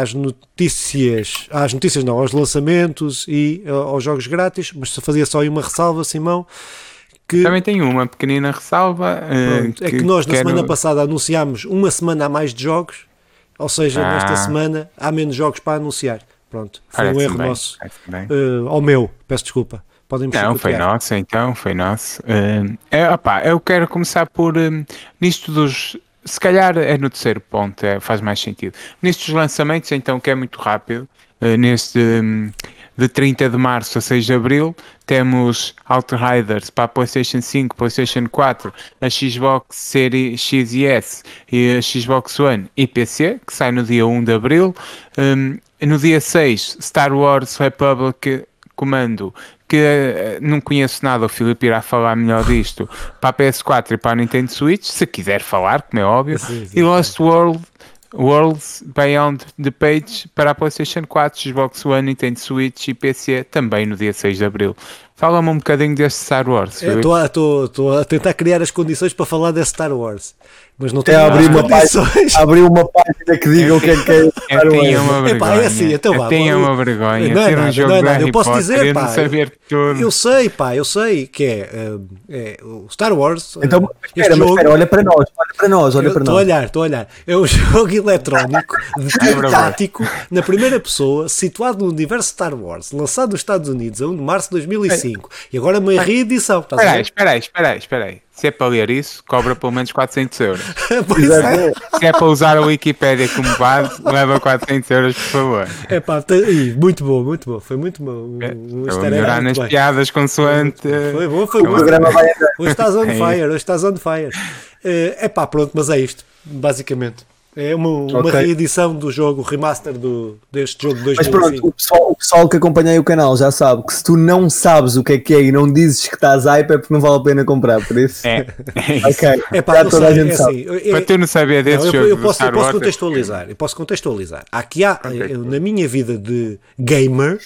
às notícias, às notícias não, aos lançamentos e uh, aos jogos grátis, mas se fazia só aí uma ressalva, Simão, que, Também tenho uma pequenina ressalva. pronto, é que nós na quero- semana passada anunciámos uma semana a mais de jogos, ou seja, Ah. nesta semana há menos jogos para anunciar. Pronto, foi um erro bem, nosso. Uh, ao meu, peço desculpa. Podem Não, foi nosso, então, foi nosso. Eh, é, opá, eu quero começar por eh, nisto dos. Se calhar é no terceiro ponto, é, faz mais sentido. Nisto dos lançamentos, então, que é muito rápido, eh, neste hum, de 30 de março a 6 de abril, temos Outriders para a PlayStation 5, PlayStation 4, a Xbox Series X e S e a Xbox One e PC, que sai no dia 1 de abril. Hum, no dia 6, Star Wars Republic Comando, que eh, não conheço nada, o Filipe irá falar melhor disto, para a PS4 e para a Nintendo Switch, se quiser falar, como é óbvio, Sim, sim, e Lost World, Worlds Beyond the Page para a PlayStation 4, Xbox One, Nintendo Switch e PC, também no dia 6 de Abril. Fala-me um bocadinho deste Star Wars, Filipe. Estou a tentar criar as condições para falar desse Star Wars, mas não Até tenho abrir uma condições. Abrir uma página que diga o que é que é Eu tinha Wars. uma vergonha. Epá, é assim, então eu vá, tinha vou- uma vergonha. Não é Ter um nada, jogo não é nada. Eu posso dizer, não pá, saber tudo. Eu sei, pá, eu sei que é, uh, é o Star Wars. uh, Então, espera, jogo- espera, olha para nós, olha para nós, olha para Estou a nós. olhar, estou a olhar. É um jogo eletrónico de É tiro verdade. tático na primeira pessoa, situado no universo Star Wars, lançado nos Estados Unidos a 1 de março de 2005. E agora uma reedição. Espera aí, espera aí, espera aí, espera aí. Se é para ler isso, cobra pelo menos 400 euros. Pois é. Se é para usar a Wikipédia como base, leva 400 euros, por favor. É pá, muito bom, muito bom. Foi muito bom. Um, um Estou a easter egg melhorar nas bem. piadas consoante. Foi bom, foi O bom. programa vai andar. Hoje estás on É fire, hoje estás on fire. É pá, pronto, mas é isto, basicamente. É uma, uma Ok. reedição do jogo, remaster do, deste jogo de Mas 2005. pronto, o pessoal, o pessoal que acompanha aí o canal já sabe que se tu não sabes o que é que é e não dizes que estás hype é porque não vale a pena comprar, por isso. É, é isso. Ok, É pá, toda a sei, gente é sabe. assim, é- Para tu não saber desse Não, eu, jogo eu do posso, Star eu posso Wars, contextualizar. Eu posso contextualizar. Aqui há, eu, na minha vida de gamer,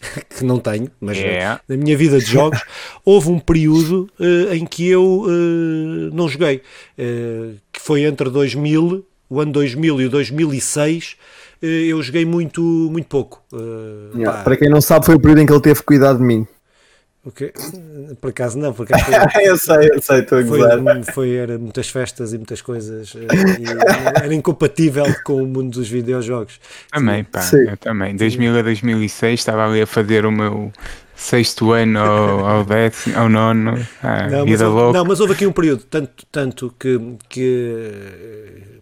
que não tenho, mas Yeah. na minha vida de jogos, houve um período eh, em que eu eh, não joguei, eh, que foi entre 2000, o ano 2000 e o 2006. eh, eu joguei muito, muito pouco. Eh, Yeah, Para quem não sabe, foi o período em que ele teve cuidado de mim. o quê? Por acaso não, por acaso foi, eu sei, eu sei, estou a Foi, foi, era muitas festas e muitas coisas eh, e era incompatível com o mundo dos videojogos. Também, pá, Sim. eu também. 2000 a 2006 estava ali a fazer o meu sexto ano ao, ao décimo, ao nono, a Não mas, vida houve, louca. não, mas houve aqui um período, tanto, tanto que, que,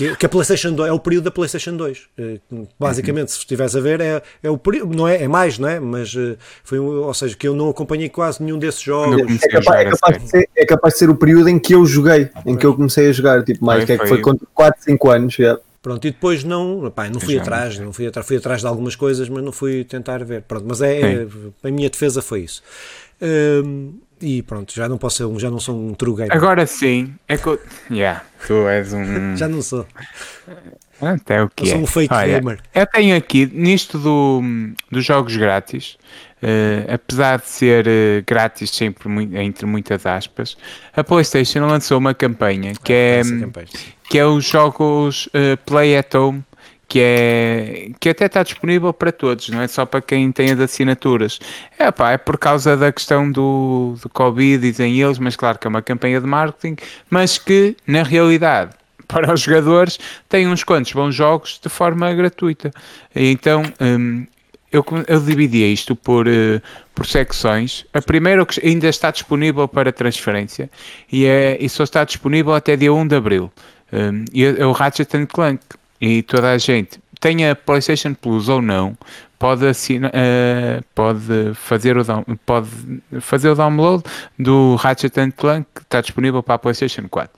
que, que a PlayStation 2 é o período da PlayStation 2. Eh, Basicamente, se estiveres a ver, é, é o período, não é, é mais, não é? Mas eh, foi, ou seja, que eu não acompanhei quase nenhum desses jogos. É capaz, é, capaz ser, é capaz de ser o período em que eu joguei, em que eu comecei a jogar, tipo, mais que é que foi. foi com 4, 5 anos. já. Pronto, e depois não, pá, não fui Já atrás, não fui atrás, fui atrás de algumas coisas, mas não fui tentar ver. Pronto, mas é, é- a minha defesa foi isso. Hum, e pronto, já não posso ser um, já não sou um gamer. Agora sim, é que. eu- Yeah, tu és um. Já não sou. Até o que Eu sou é. um fake Olha, gamer. Eu tenho aqui, nisto do, dos jogos grátis, eh, apesar de ser eh, grátis sempre entre muitas aspas, a PlayStation lançou uma campanha que é, Essa campanha. que é os jogos eh, Play at Home, que, é, que até está disponível para todos, não é só para quem tem as assinaturas. É, pá, é por causa da questão do, do Covid, dizem eles, mas claro que é uma campanha de marketing, mas que na realidade para os jogadores tem uns quantos bons jogos de forma gratuita. Então hum, eu, eu dividi isto por, eh, por secções. A primeira que ainda está disponível para transferência e, é, e só está disponível até dia 1 de abril. Hum, e é o Ratchet and Clank. E toda a gente, tenha PlayStation Plus ou não, pode, assina, eh, pode, fazer o down- pode fazer o download do Ratchet and Clank que está disponível para a PlayStation 4.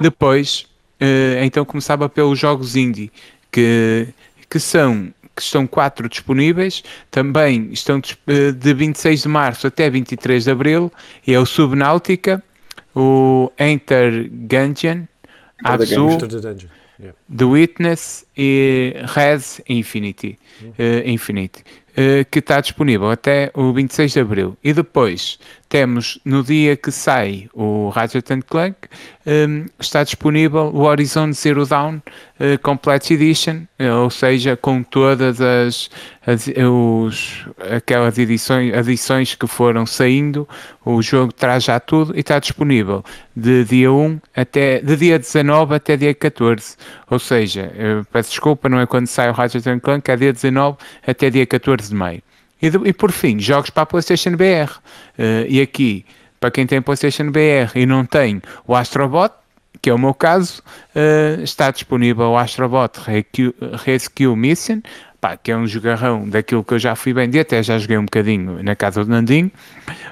Depois, eh, então começava pelos jogos indie, que, que são que estão quatro disponíveis, também estão eh, de 26 de março até 23 de abril, e é o Subnautica, o Enter Gungeon, Abzu. Yeah. The Witness e Res Infinity, uh, Infinity uh, que está disponível até o 26 de Abril. E depois temos, no dia que sai o Ratchet Clank, um, está disponível o Horizon Zero Dawn uh, Complete Edition, ou seja, com todas as, as os, aquelas edições, edições que foram saindo, o jogo traz já tudo e está disponível de dia 1 até, de dia 19 até dia 14. Ou seja, peço desculpa, não é quando sai o Ratchet Clank, é dia 19 até dia 14 de maio. E, de, e por fim, jogos para a PlayStation BR. Uh, e aqui, para quem tem PlayStation BR e não tem o Astrobot, que é o meu caso, uh, está disponível o Astrobot Rescue, Rescue Mission, pá, que é um jogarrão daquilo que eu já fui vender, até já joguei um bocadinho na casa do Nandinho.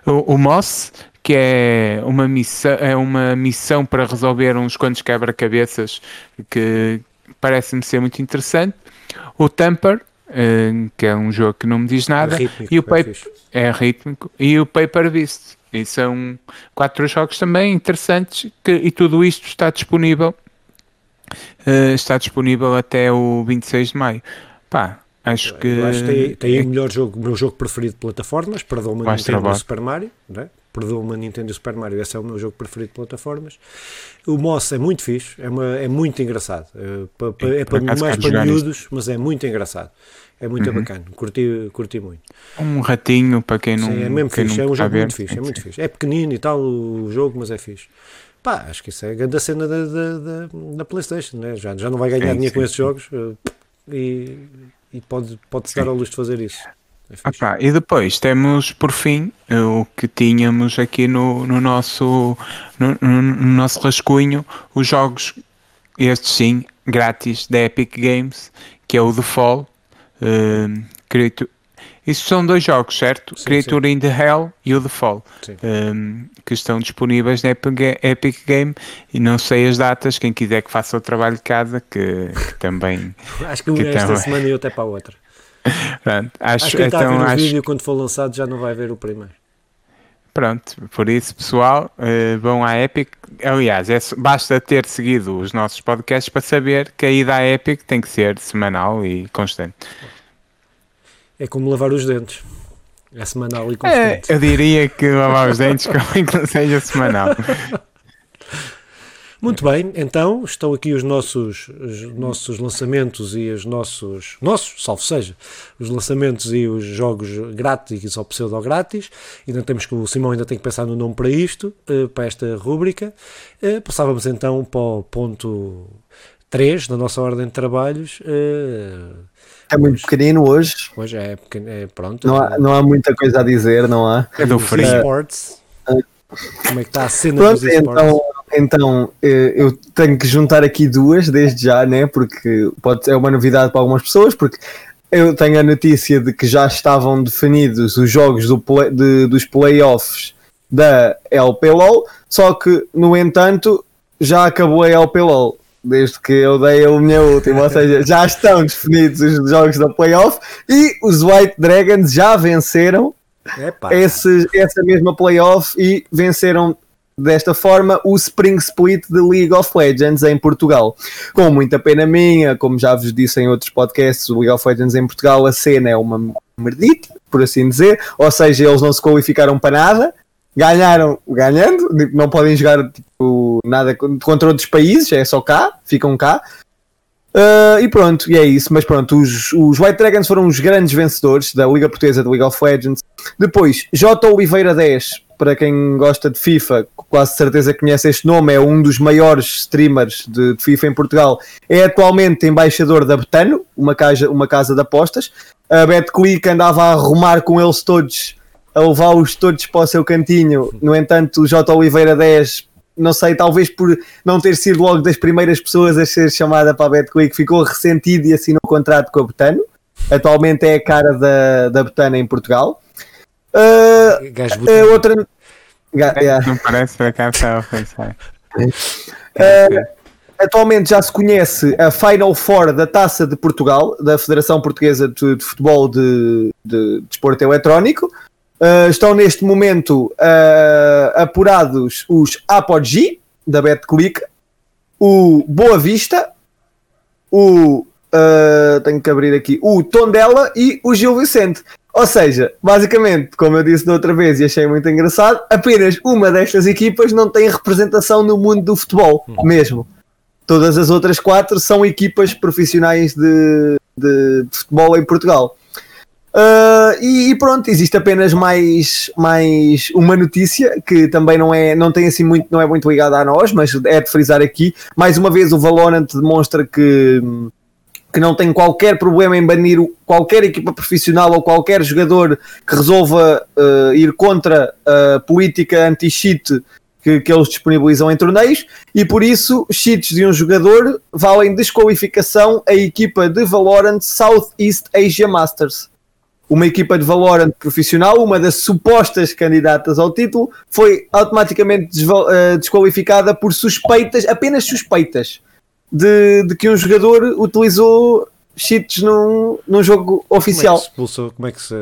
O, o Moss, que é uma missão, é uma missão para resolver uns quantos quebra-cabeças que parece-me ser muito interessante. O Tamper, que é um jogo que não me diz nada, é rítmico, e o paper, é rítmico, e o Paper Beast. E são quatro jogos também interessantes que, e tudo isto está disponível uh, está disponível até o 26 de maio. Pá, acho que. acho que tem, tem é, o melhor jogo, o meu jogo preferido de plataformas, perdoa-me a Nintendo Super Mario, não é? Perdoa-me a Nintendo Super Mario, esse é o meu jogo preferido de plataformas. O Moss é muito fixe, é, uma, é muito engraçado. É, para, é para, mais para miúdos, mas é muito engraçado. É muito uhum. bacana, curti, curti muito. Um ratinho para quem não. Sim, é mesmo fixe, é um jogo muito fixe, é muito fixe. É pequenino e tal o jogo, mas é fixe. Pá, acho que isso é a grande cena da, da, da, da PlayStation, né? já, já não vai ganhar sim, dinheiro sim, com esses sim. jogos eh, e, e pode, pode-se dar a luz de fazer isso. É ah, e depois temos, por fim, o que tínhamos aqui no, no, nosso, no, no, nosso rascunho, os jogos, estes sim, grátis da Epic Games, que é o The Fall, uh, isso são dois jogos, certo? Sim, Creature sim. in the Hell e o The Fall, um, que estão disponíveis na Epic Game e não sei as datas, quem quiser que faça o trabalho de casa, que, que também... acho que, que esta também... semana e até para a outra. Pronto, acho, acho que então, está a ver acho... o vídeo quando for lançado já não vai ver o primeiro. Pronto, por isso, pessoal, uh, vão à Epic. Aliás, é, basta ter seguido os nossos podcasts para saber que a ida à Epic tem que ser semanal e constante. É como lavar os dentes. É semanal e constante. É, eu diria que lavar os dentes como que não seja semanal. Muito bem, então estão aqui os nossos, os nossos lançamentos e os nossos, nossos, salvo seja, os lançamentos e os jogos grátis ou pseudo-grátis. Ainda temos que o Simão ainda tem que pensar no nome para isto, eh, para esta rúbrica. Eh, passávamos então para o ponto 3 da nossa ordem de trabalhos. Eh, é muito pequenino hoje. Hoje é, pequeno, é pronto. Não há, não há muita coisa a dizer, não há? É do frio. Sports. Como é que está a cena Pronto, dos então, então eh, eu tenho que juntar aqui duas desde já, né? Porque pode ser uma novidade para algumas pessoas, porque eu tenho a notícia de que já estavam definidos os jogos do play, de, dos playoffs da LPLOL, só que, no entanto, já acabou a LPLOL desde que eu dei a minha última, ou seja, já estão definidos os jogos da playoff e os White Dragons já venceram essa mesma playoff e venceram desta forma o Spring Split de League of Legends em Portugal. Com muita pena minha, como já vos disse em outros podcasts, o League of Legends em Portugal, a cena é uma merdita, por assim dizer, ou seja, eles não se qualificaram para nada, ganharam ganhando, não podem jogar tipo, nada contra outros países, é só cá, ficam cá. Uh, e pronto, e é isso. Mas pronto, os, os White Dragons foram os grandes vencedores da Liga Portuguesa de League of Legends. Depois, J. Oliveira 10, para quem gosta de FIFA, quase certeza conhece este nome, é um dos maiores streamers de, de FIFA em Portugal. É atualmente embaixador da Betano, uma casa, uma casa de apostas. A BetClick andava a arrumar com eles todos a levá-los todos para o seu cantinho. No entanto, o J. Oliveira 10, não sei, talvez por não ter sido logo das primeiras pessoas a ser chamada para a BetClick, ficou ressentido e assinou um contrato com a Betano. Atualmente é a cara da, da Betano em Portugal. Uh, uh, outra. Ga, yeah. Não parece para cá estava a pensar. Uh, atualmente já se conhece a Final Four da Taça de Portugal, da Federação Portuguesa de, de Futebol de, de Desporto Eletrónico. Uh, estão neste momento uh, apurados os Apogee, da BetClick, o Boa Vista, o. Uh, tenho que abrir aqui. O Tondela e o Gil Vicente. Ou seja, basicamente, como eu disse da outra vez e achei muito engraçado, apenas uma destas equipas não tem representação no mundo do futebol, mesmo. Todas as outras quatro são equipas profissionais de, de, de futebol em Portugal. Uh, e, e, pronto, existe apenas mais, mais uma notícia que também não é, não tem assim muito, não é muito ligada a nós, mas é de frisar aqui. Mais uma vez, o Valorant demonstra que que não tem qualquer problema em banir qualquer equipa profissional ou qualquer jogador que resolva uh, ir contra a política anti-cheat que, que, eles disponibilizam em torneios e por isso cheats de um jogador valem desqualificação a equipa de Valorant Southeast Asia Masters. Uma equipa de Valorant profissional, uma das supostas candidatas ao título, foi automaticamente uh, desqualificada por suspeitas, apenas suspeitas de, de que um jogador utilizou cheats num, num jogo oficial. Como é que se, expulsa, como é que se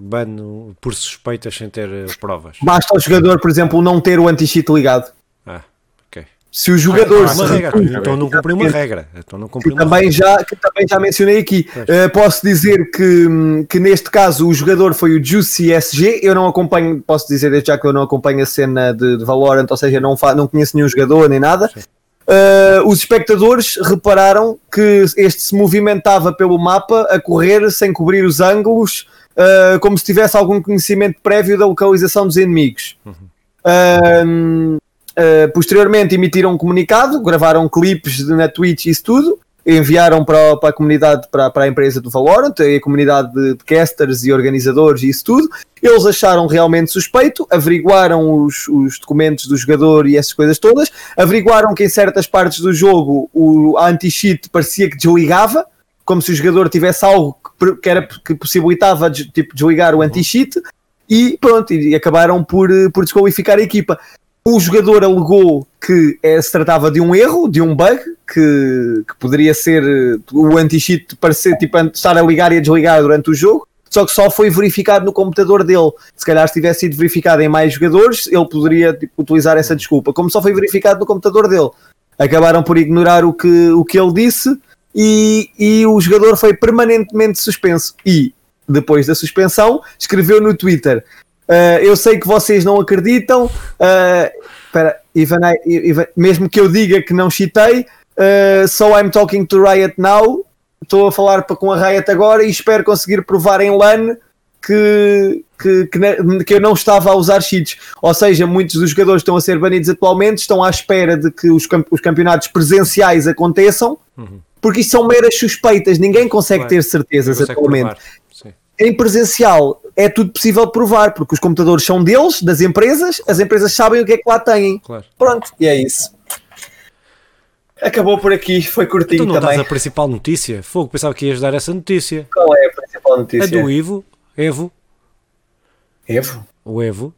bane por suspeitas sem ter eh, provas? Basta o jogador, por exemplo, não ter o anti-cheat ligado. Ah, ok. Se o jogador. Ah, uma regra. Então não cumpriu uma regra. Então não cumpriu também regra. Já, que também já mencionei aqui. Uh, posso dizer que, que neste caso o jogador foi o Juicy SG. Eu não acompanho, posso dizer desde já que eu não acompanho a cena de, de Valorant, ou seja, não, fa, não conheço nenhum jogador nem nada. Sim. Uh, os espectadores repararam que este se movimentava pelo mapa a correr sem cobrir os ângulos, uh, como se tivesse algum conhecimento prévio da localização dos inimigos. Uhum. Uh, posteriormente emitiram um comunicado, gravaram clipes na Twitch e isso tudo, enviaram para, para a comunidade, para, para a empresa do Valorant, a comunidade de, casters e organizadores e isso tudo. Eles acharam realmente suspeito, averiguaram os, os documentos do jogador e essas coisas todas, averiguaram que em certas partes do jogo o anti-cheat parecia que desligava, como se o jogador tivesse algo que, que, era, que possibilitava tipo, desligar o anti-cheat, e pronto, e acabaram por, por desqualificar a equipa. O jogador alegou que é, se tratava de um erro, de um bug, que, que poderia ser eh, o anti-cheat parecer tipo, estar a ligar e a desligar durante o jogo, só que só foi verificado no computador dele. Se calhar se tivesse sido verificado em mais jogadores, ele poderia tipo, utilizar essa desculpa. Como só foi verificado no computador dele, acabaram por ignorar o que, o que ele disse e, e o jogador foi permanentemente suspenso. E depois da suspensão, escreveu no Twitter: Uh, eu sei que vocês não acreditam. Uh, espera, Ivan, mesmo que eu diga que não chitei, uh, so I'm talking to Riot now. Estou a falar com a Riot agora e espero conseguir provar em LAN que, que, que, que, eu não estava a usar cheats. Ou seja, muitos dos jogadores estão a ser banidos atualmente, estão à espera de que os, camp os campeonatos presenciais aconteçam, uhum. porque isso são meras suspeitas, ninguém consegue claro. ter certezas atualmente. Em presencial, é tudo possível provar, porque os computadores são deles, das empresas, as empresas sabem o que é que lá têm. Claro. Pronto, e é isso. Acabou por aqui, foi curtinho tu não também. a principal notícia? Fogo, pensava que ias dar essa notícia. Qual é a principal notícia? A do Ivo, Evo. Evo? O Evo.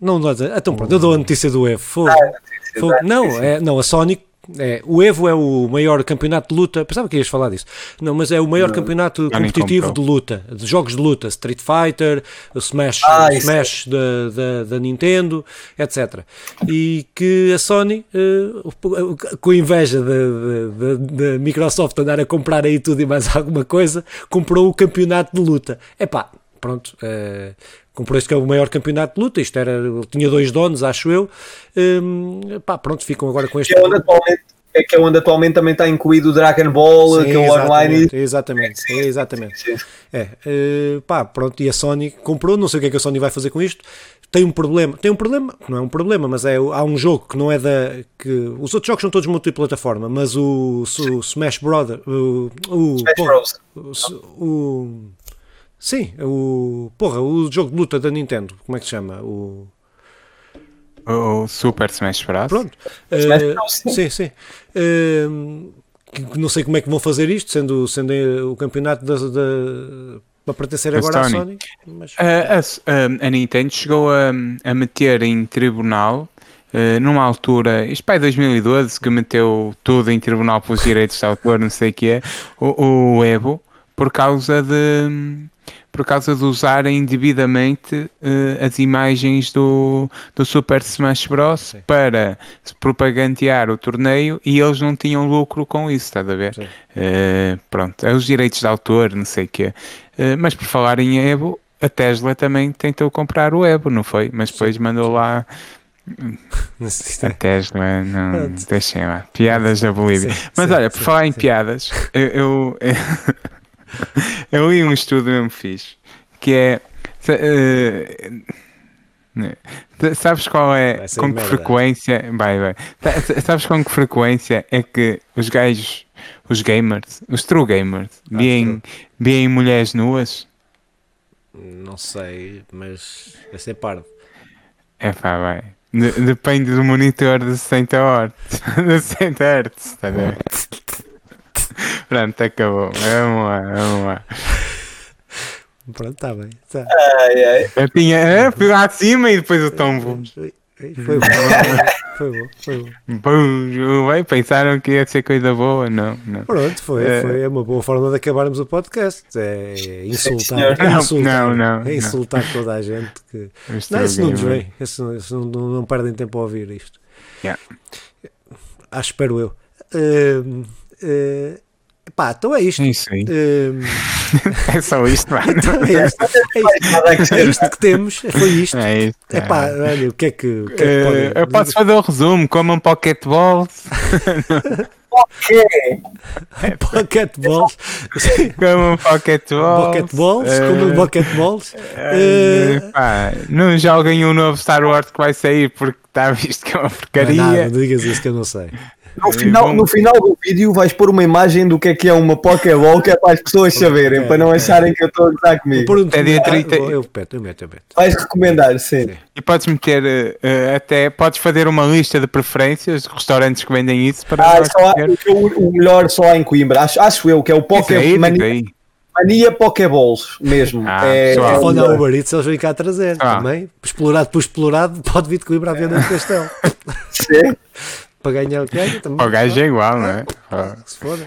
Não, não, então pronto, eu dou a notícia do Evo. Fogo. Ah, Fogo. Não, é, não, a Sony é, o Evo é o maior campeonato de luta. Pensava que ias falar disso. Não, mas é o maior não, campeonato competitivo de luta, de jogos de luta, Street Fighter, o Smash, ah, Smash é. da, da, da, Nintendo, etc. E que a Sony, uh, com inveja da Microsoft andar a comprar aí tudo e mais alguma coisa, comprou o campeonato de luta. É pá, pronto. Uh, comprou este que é o maior campeonato de luta, isto era, tinha dois donos, acho eu, um, pá, pronto, ficam agora com este... É onde atualmente, é que é onde atualmente também está incluído o Dragon Ball, sim, que é o online... Exatamente, sim, exatamente. Sim, sim. É, uh, pá, pronto, e a Sony comprou, não sei o que é que a Sony vai fazer com isto, tem um problema, tem um problema, não é um problema, mas é, há um jogo que não é da, que, os outros jogos são todos multiplataforma, mas o, o Smash Brother, o, o, Smash Bros. o, o Sim, o. Porra, o jogo de luta da Nintendo, como é que se chama? O. O Super Smash Bros. Pronto. Uh, sim, sim. Uh, não sei como é que vão fazer isto, sendo, sendo o campeonato da, da para pertencer agora Sony. à Sony. Mas... A, a, a, Nintendo chegou a, a meter em tribunal, uh, numa altura, isto para 2012, que meteu tudo em tribunal pelos direitos de autor, não sei o que é, o, o Evo, por causa de por causa de usarem indevidamente uh, as imagens do, do Super Smash Bros. Sim. para propagandear o torneio e eles não tinham lucro com isso, estás a ver? Uh, pronto, é os direitos de autor, não sei o quê. Uh, mas por falar em Evo, a Tesla também tentou comprar o Evo, não foi? Mas depois Sim. mandou lá a Tesla, não, deixem lá. Piadas da Bolívia. Mas olha, por falar em piadas, eu, eu, eu, li um estudo mesmo fiz que é. Uh, sabes qual é com que frequência vai, vai. sabes com que frequência é que os gajos os gamers os true gamers ah, veem, veem mulheres nuas não sei mas vai ser pardo é pá vai Depende do monitor de 60 Hz. de 60 Hz, está a ver? Pronto, acabou. Vamos lá, vamos lá. Pronto, está bem. Tá. Ai, ai. Eu tinha. Eu fui lá acima e depois o tombo. Foi bom, foi bom, foi bom. Bem, pensaram que ia ser coisa boa, não, não. Pronto, foi, é... foi uma boa forma de acabarmos o podcast. É insultar, é insultar, não, não, é insultar não. toda a gente. Que... Não, isso não nos vem, isso, isso não, não, não, perdem tempo a ouvir isto. Yeah. Acho, espero eu. Uh, uh, Pá, então é isto. Um... é só isto, mano. Então é, isto. É, isto. é isto que temos. Foi isto. É isto. É pá, olha, o que é que. O que, é que pode... Eu posso fazer o um resumo: comam pocketballs. Ok. Pocketballs. Comam pocketballs. Pocketballs. Uh, comam pocketballs. Uh, pá, não joguem o um novo Star Wars que vai sair porque está visto que é uma porcaria. Não, não, não digas isso que eu não sei. No final, no final do vídeo vais pôr uma imagem do que é que é uma Pokéball que é para as pessoas saberem, para não acharem que eu estou a gozar comigo. Um é dia 30. Eu meto, eu meto, eu meto. Vais recomendar, sim. sim. E podes meter uh, até, podes fazer uma lista de preferências de restaurantes que vendem isso para ah, só há, o melhor só há em Coimbra, acho, acho eu que é o Pokémon. Mania Pokéballs mesmo. Ah, é, é olha o Uber Eats, eles vêm cá trazer ah. também. Explorado por explorado, pode vir de Coimbra à venda do castelo. Sim para ganhar o que ganha também. O gajo é igual, não é? Ah, se for.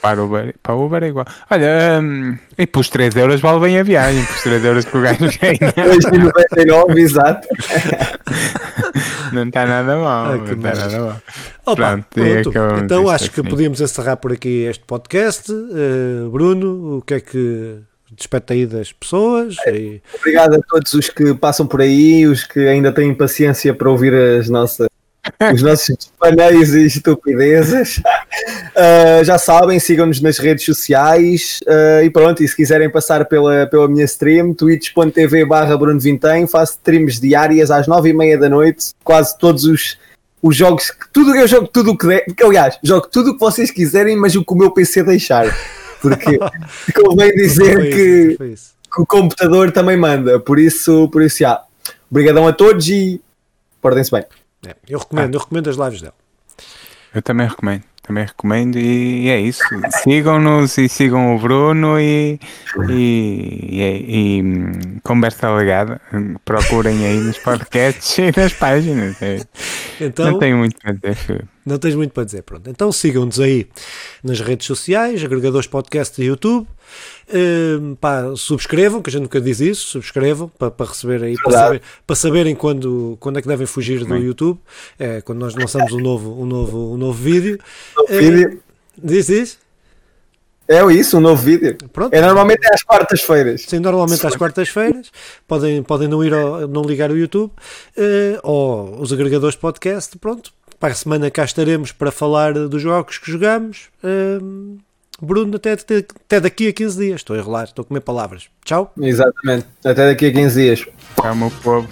Para o Uber, para o Uber é igual. Olha, um, e por 3 euros vale bem a viagem, por 3 euros que o gajo ganha. 2,99, exato. Não está nada mal. Ah, não está nada mal. Opa, pronto, então acho assim. que podíamos encerrar por aqui este podcast. Uh, Bruno, o que é que despete aí das pessoas? É, e... Obrigado a todos os que passam por aí, os que ainda têm paciência para ouvir as nossas os nossos paneios e estupidezes. Uh, já sabem, sigam-nos nas redes sociais uh, e pronto, e se quiserem passar pela, pela minha stream, twitch.tv barra Bruno Vintém, faço streams diárias às nove e meia da noite, quase todos os, os jogos, tudo, eu jogo tudo o que der, aliás, jogo tudo o que vocês quiserem, mas o que o meu PC deixar, porque convém dizer foi que, que o computador também manda, por isso, por isso, já. Obrigadão a todos e portem-se bem. É, eu recomendo, ah. eu recomendo as lives dela. Eu também recomendo, também recomendo e, é isso. Sigam-nos e sigam o Bruno e, e, e, e conversa legada. Procurem aí nos podcasts e nas páginas. É. Então, não tenho muito para dizer. Não tens muito para dizer, pronto. Então sigam-nos aí nas redes sociais, agregadores podcast e YouTube. Uh, pá, subscrevam, que a gente nunca diz isso, subscrevam para, para receber aí, para, saber, para, saberem quando, quando é que devem fugir do YouTube, é, quando nós lançamos um novo, um novo, um novo vídeo. Novo uh, vídeo. Diz isso? É isso, um novo vídeo. Pronto. É normalmente às quartas-feiras. Sim, normalmente às quartas-feiras. Podem, podem não ir ao, não ligar o YouTube uh, ou os agregadores de podcast. Pronto, para a semana cá estaremos para falar dos jogos que jogamos. Uh, Bruno, até, até daqui a 15 dias. Estou a enrolar, estou a comer palavras. Tchau. Exatamente. Até daqui a 15 dias. Tchau, meu povo.